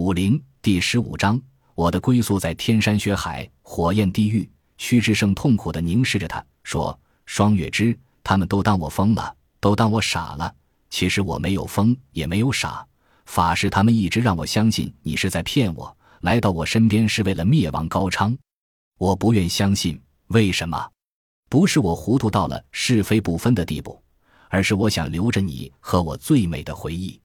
武林第十五章，我的归宿在天山雪海，火焰地狱。屈志胜痛苦地凝视着他，说：“双月之，他们都当我疯了，都当我傻了。其实我没有疯，也没有傻。法师他们一直让我相信你是在骗我，来到我身边是为了灭亡高昌。我不愿相信，为什么？不是我糊涂到了是非不分的地步，而是我想留着你和我最美的回忆。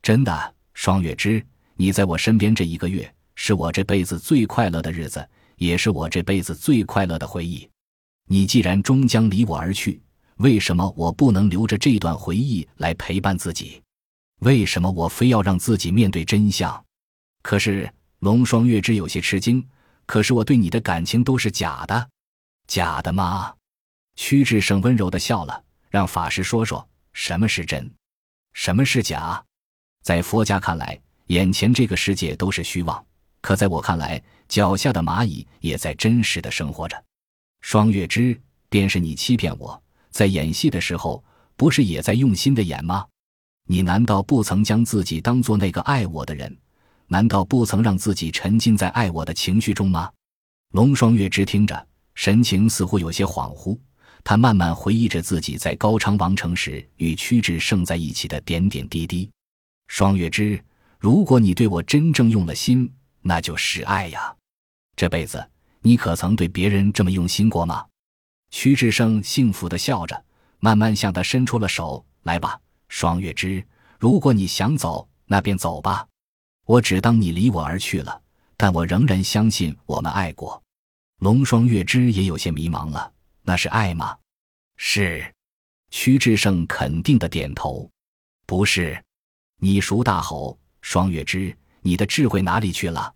真的，双月之。”你在我身边这一个月，是我这辈子最快乐的日子，也是我这辈子最快乐的回忆。你既然终将离我而去，为什么我不能留着这段回忆来陪伴自己？为什么我非要让自己面对真相？可是龙双月之有些吃惊。可是我对你的感情都是假的，假的吗？屈志胜温柔的笑了，让法师说说什么是真，什么是假。在佛家看来。眼前这个世界都是虚妄，可在我看来，脚下的蚂蚁也在真实的生活着。双月之，便是你欺骗我，在演戏的时候，不是也在用心的演吗？你难道不曾将自己当做那个爱我的人？难道不曾让自己沉浸在爱我的情绪中吗？龙双月之听着，神情似乎有些恍惚，他慢慢回忆着自己在高昌王城时与屈志胜在一起的点点滴滴。双月之。如果你对我真正用了心，那就是爱呀。这辈子你可曾对别人这么用心过吗？屈志胜幸福的笑着，慢慢向他伸出了手。来吧，双月之，如果你想走，那便走吧。我只当你离我而去了，但我仍然相信我们爱过。龙双月之也有些迷茫了，那是爱吗？是。屈志胜肯定的点头。不是。你熟大吼。双月枝，你的智慧哪里去了？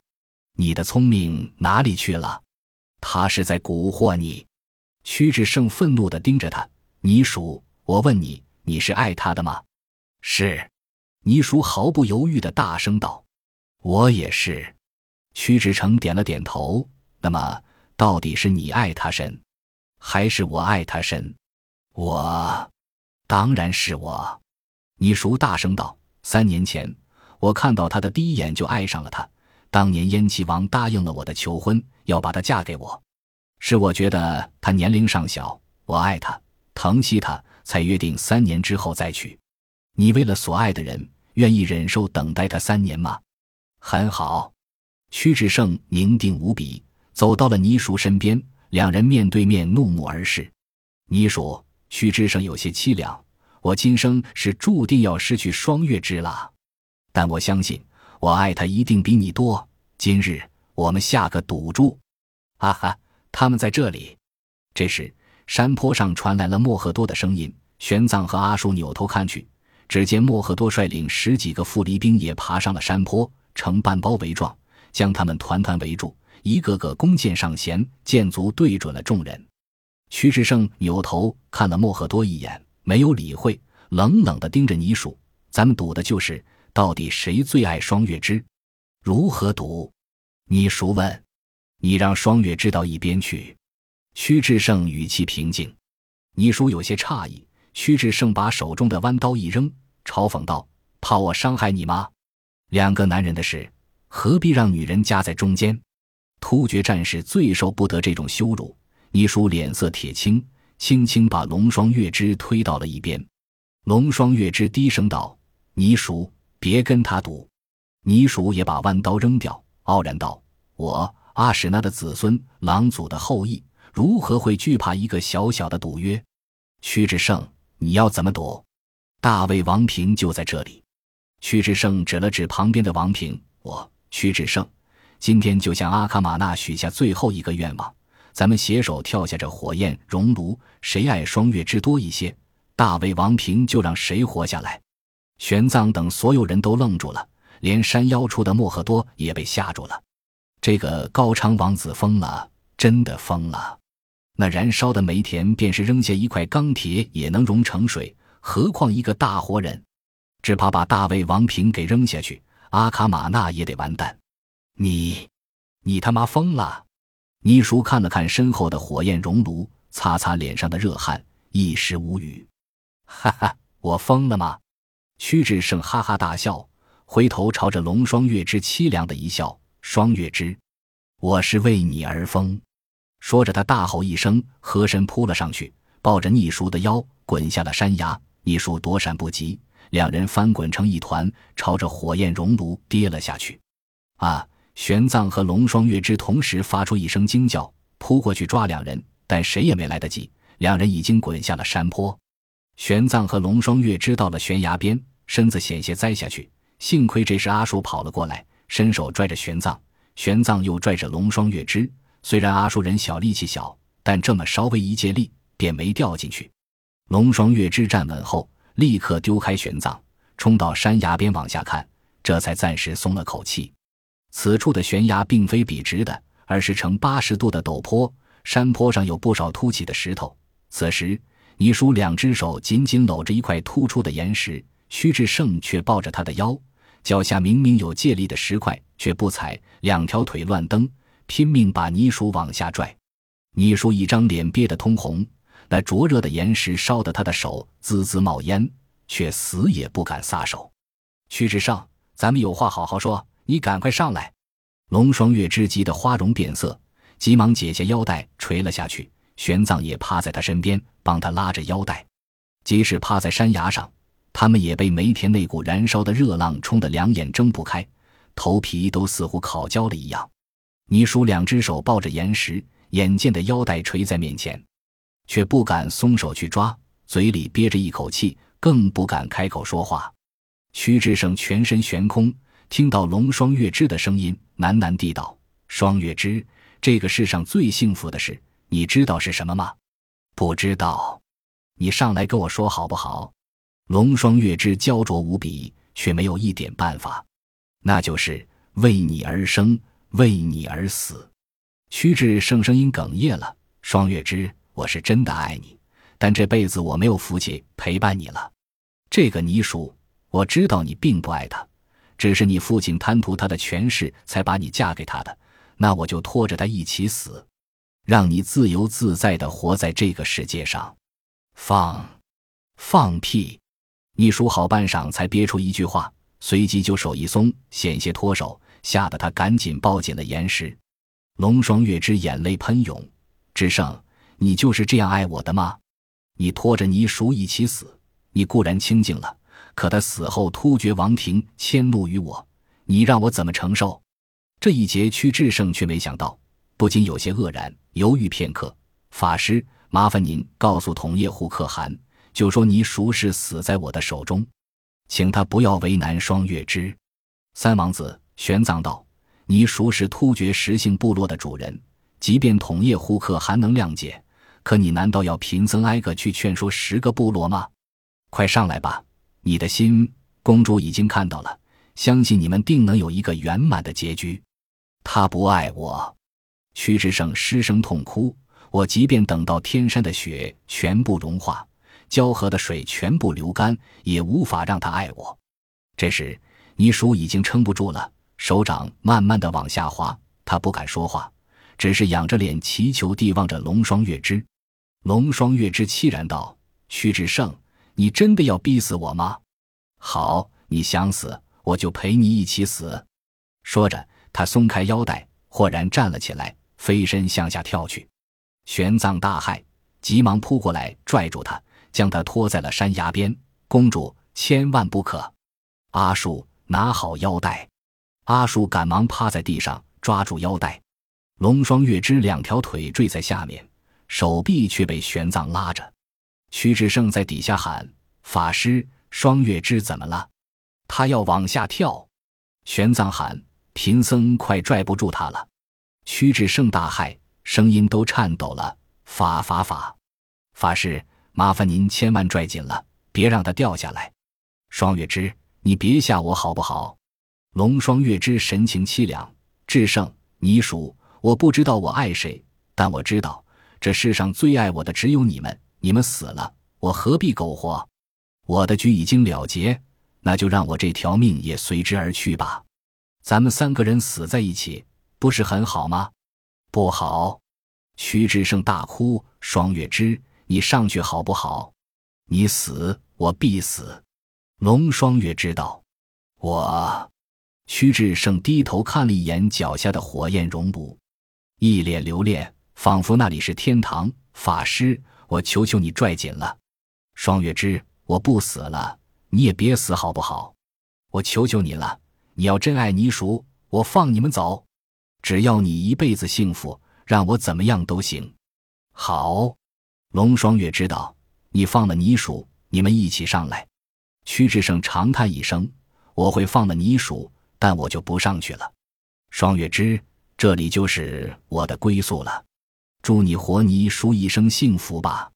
你的聪明哪里去了？他是在蛊惑你。屈志胜愤怒的盯着他。你属，我问你，你是爱他的吗？是。倪叔毫不犹豫的大声道：“我也是。”屈志成点了点头。那么，到底是你爱他深，还是我爱他深？我，当然是我。倪叔大声道：“三年前。”我看到他的第一眼就爱上了他。当年燕齐王答应了我的求婚，要把她嫁给我，是我觉得她年龄尚小，我爱她，疼惜她，才约定三年之后再娶。你为了所爱的人，愿意忍受等待他三年吗？很好。屈志胜凝定无比，走到了倪叔身边，两人面对面怒目而视。倪叔，屈志胜有些凄凉，我今生是注定要失去双月之了。但我相信，我爱他一定比你多。今日我们下个赌注，哈哈！他们在这里。这时，山坡上传来了莫赫多的声音。玄奘和阿术扭头看去，只见莫赫多率领十几个副离兵也爬上了山坡，呈半包围状，将他们团团围住，一个个弓箭上弦，箭足对准了众人。屈志胜扭头看了莫赫多一眼，没有理会，冷冷地盯着倪蜀：“咱们赌的就是。”到底谁最爱双月之？如何赌？你熟问。你让双月枝到一边去。屈志胜语气平静。倪叔有些诧异。屈志胜把手中的弯刀一扔，嘲讽道：“怕我伤害你吗？两个男人的事，何必让女人夹在中间？”突厥战士最受不得这种羞辱。倪叔脸色铁青，轻轻把龙双月之推到了一边。龙双月之低声道：“倪叔。”别跟他赌，泥鼠也把弯刀扔掉，傲然道：“我阿史那的子孙，狼祖的后裔，如何会惧怕一个小小的赌约？”屈志胜，你要怎么赌？大卫王平就在这里。屈志胜指了指旁边的王平：“我屈志胜，今天就向阿卡玛纳许下最后一个愿望，咱们携手跳下这火焰熔炉，谁爱双月之多一些，大卫王平就让谁活下来。”玄奘等所有人都愣住了，连山腰处的莫赫多也被吓住了。这个高昌王子疯了，真的疯了！那燃烧的煤田，便是扔下一块钢铁也能融成水，何况一个大活人？只怕把大魏王平给扔下去，阿卡玛纳也得完蛋。你，你他妈疯了！尼叔看了看身后的火焰熔炉，擦擦脸上的热汗，一时无语。哈哈，我疯了吗？屈志胜哈哈大笑，回头朝着龙双月之凄凉的一笑：“双月之，我是为你而疯。”说着，他大吼一声，和珅扑了上去，抱着逆叔的腰滚下了山崖。逆叔躲闪不及，两人翻滚成一团，朝着火焰熔炉跌了下去。啊！玄奘和龙双月之同时发出一声惊叫，扑过去抓两人，但谁也没来得及，两人已经滚下了山坡。玄奘和龙双月知到了悬崖边，身子险些栽下去，幸亏这时阿叔跑了过来，伸手拽着玄奘，玄奘又拽着龙双月枝。虽然阿叔人小力气小，但这么稍微一借力，便没掉进去。龙双月枝站稳后，立刻丢开玄奘，冲到山崖边往下看，这才暂时松了口气。此处的悬崖并非笔直的，而是呈八十度的陡坡，山坡上有不少凸起的石头。此时，倪叔两只手紧紧搂着一块突出的岩石，屈志胜却抱着他的腰，脚下明明有借力的石块，却不踩，两条腿乱蹬，拼命把泥叔往下拽。倪叔一张脸憋得通红，那灼热的岩石烧得他的手滋滋冒烟，却死也不敢撒手。屈志胜，咱们有话好好说。你赶快上来！龙双月之急得花容变色，急忙解下腰带垂了下去。玄奘也趴在他身边，帮他拉着腰带。即使趴在山崖上，他们也被梅田那股燃烧的热浪冲得两眼睁不开，头皮都似乎烤焦了一样。倪叔两只手抱着岩石，眼见的腰带垂在面前，却不敢松手去抓，嘴里憋着一口气，更不敢开口说话。屈志胜全身悬空。听到龙双月之的声音，喃喃地道：“双月之，这个世上最幸福的事，你知道是什么吗？不知道，你上来跟我说好不好？”龙双月之焦灼无比，却没有一点办法。那就是为你而生，为你而死。屈志胜声音哽咽了：“双月之，我是真的爱你，但这辈子我没有福气陪伴你了。这个倪叔，我知道你并不爱他。”只是你父亲贪图他的权势，才把你嫁给他的。那我就拖着他一起死，让你自由自在的活在这个世界上。放，放屁！你叔好半晌才憋出一句话，随即就手一松，险些脱手，吓得他赶紧抱紧了岩石。龙双月之眼泪喷涌，志胜你就是这样爱我的吗？你拖着你叔一起死，你固然清净了。可他死后突厥王庭迁怒于我，你让我怎么承受？这一劫，屈志胜却没想到，不禁有些愕然，犹豫片刻。法师，麻烦您告诉统叶护可汗，就说你属是死在我的手中，请他不要为难双月之。三王子玄奘道：“你属是突厥石姓部落的主人，即便统叶护可汗能谅解，可你难道要贫僧挨个去劝说十个部落吗？快上来吧！”你的心，公主已经看到了，相信你们定能有一个圆满的结局。他不爱我，屈志胜失声痛哭。我即便等到天山的雪全部融化，交河的水全部流干，也无法让他爱我。这时，倪叔已经撑不住了，手掌慢慢的往下滑。他不敢说话，只是仰着脸祈求地望着龙双月之。龙双月之凄然道：“屈志胜。”你真的要逼死我吗？好，你想死，我就陪你一起死。说着，他松开腰带，豁然站了起来，飞身向下跳去。玄奘大骇，急忙扑过来拽住他，将他拖在了山崖边。公主千万不可！阿树拿好腰带。阿树赶忙趴在地上抓住腰带。龙双月之两条腿坠在下面，手臂却被玄奘拉着。屈志胜在底下喊：“法师，双月之怎么了？他要往下跳。”玄奘喊：“贫僧快拽不住他了。”屈志胜大骇，声音都颤抖了：“法法法，法师，麻烦您千万拽紧了，别让他掉下来。”双月之，你别吓我好不好？龙双月之神情凄凉：“志胜，你属我不知道我爱谁，但我知道这世上最爱我的只有你们。”你们死了，我何必苟活？我的局已经了结，那就让我这条命也随之而去吧。咱们三个人死在一起，不是很好吗？不好！屈志胜大哭：“双月之，你上去好不好？你死，我必死。”龙双月知道，我，屈志胜低头看了一眼脚下的火焰熔炉，一脸留恋，仿佛那里是天堂。法师，我求求你拽紧了。双月枝，我不死了，你也别死好不好？我求求你了，你要真爱倪叔，我放你们走，只要你一辈子幸福，让我怎么样都行。好，龙双月知道你放了泥叔，你们一起上来。屈志胜长叹一声：“我会放了泥叔，但我就不上去了。”双月枝，这里就是我的归宿了。祝你活泥叔一生幸福吧！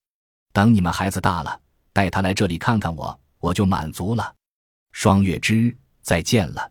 等你们孩子大了，带他来这里看看我，我就满足了。双月枝，再见了。